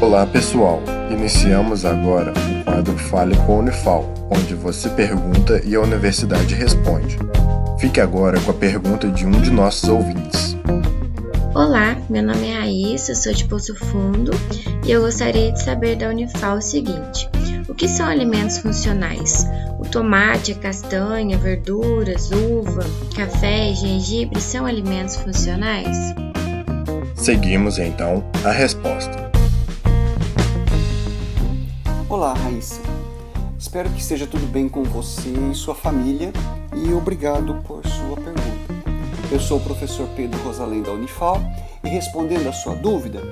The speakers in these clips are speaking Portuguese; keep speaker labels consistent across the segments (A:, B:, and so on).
A: Olá pessoal, iniciamos agora o quadro Fale com a Unifal, onde você pergunta e a universidade responde. Fique agora com a pergunta de um de nossos ouvintes.
B: Olá, meu nome é Raíssa, sou de Poço Fundo e eu gostaria de saber da Unifal o seguinte: o que são alimentos funcionais? O tomate, a castanha, verduras, uva, café e gengibre são alimentos funcionais?
A: Seguimos então a resposta.
C: Olá, Raíssa. Espero que esteja tudo bem com você e sua família e obrigado por sua pergunta. Eu sou o professor Pedro Rosalém da Unifal e respondendo à sua dúvida,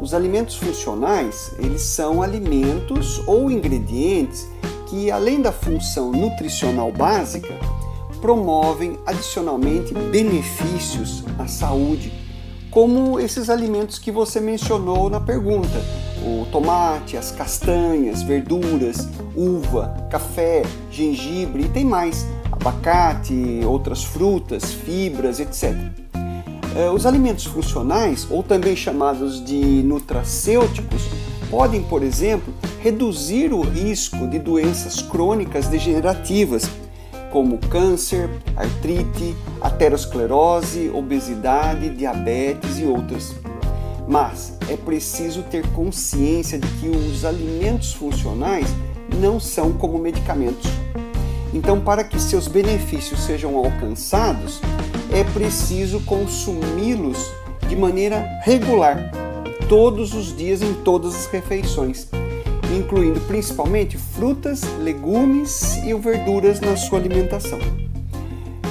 C: os alimentos funcionais, eles são alimentos ou ingredientes que além da função nutricional básica, promovem adicionalmente benefícios à saúde, como esses alimentos que você mencionou na pergunta, o tomate, as castanhas, verduras, uva, café, gengibre e tem mais, abacate, outras frutas, fibras, etc. É, os alimentos funcionais, ou também chamados de nutracêuticos, podem, por exemplo, reduzir o risco de doenças crônicas degenerativas, como câncer, artrite, aterosclerose, obesidade, diabetes e outras. Mas é preciso ter consciência de que os alimentos funcionais não são como medicamentos. Então, para que seus benefícios sejam alcançados, é preciso consumi-los de maneira regular, todos os dias em todas as refeições, incluindo principalmente frutas, legumes e verduras na sua alimentação.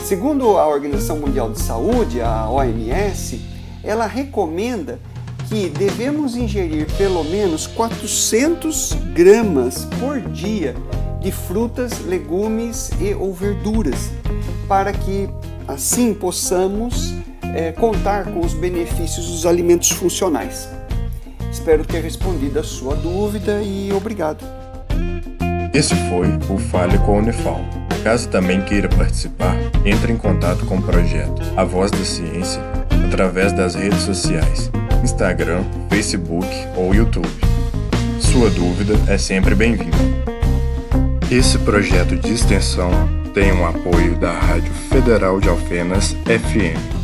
C: Segundo a Organização Mundial de Saúde, a OMS, ela recomenda que devemos ingerir pelo menos 400 gramas por dia de frutas, legumes e ou verduras, para que assim possamos é, contar com os benefícios dos alimentos funcionais. Espero ter respondido a sua dúvida e obrigado.
A: Esse foi o Fale com a Unifal. Caso também queira participar, entre em contato com o projeto A Voz da Ciência através das redes sociais Instagram, Facebook ou YouTube. Sua dúvida é sempre bem-vinda. Esse projeto de extensão tem o um apoio da Rádio Federal de Alfenas FM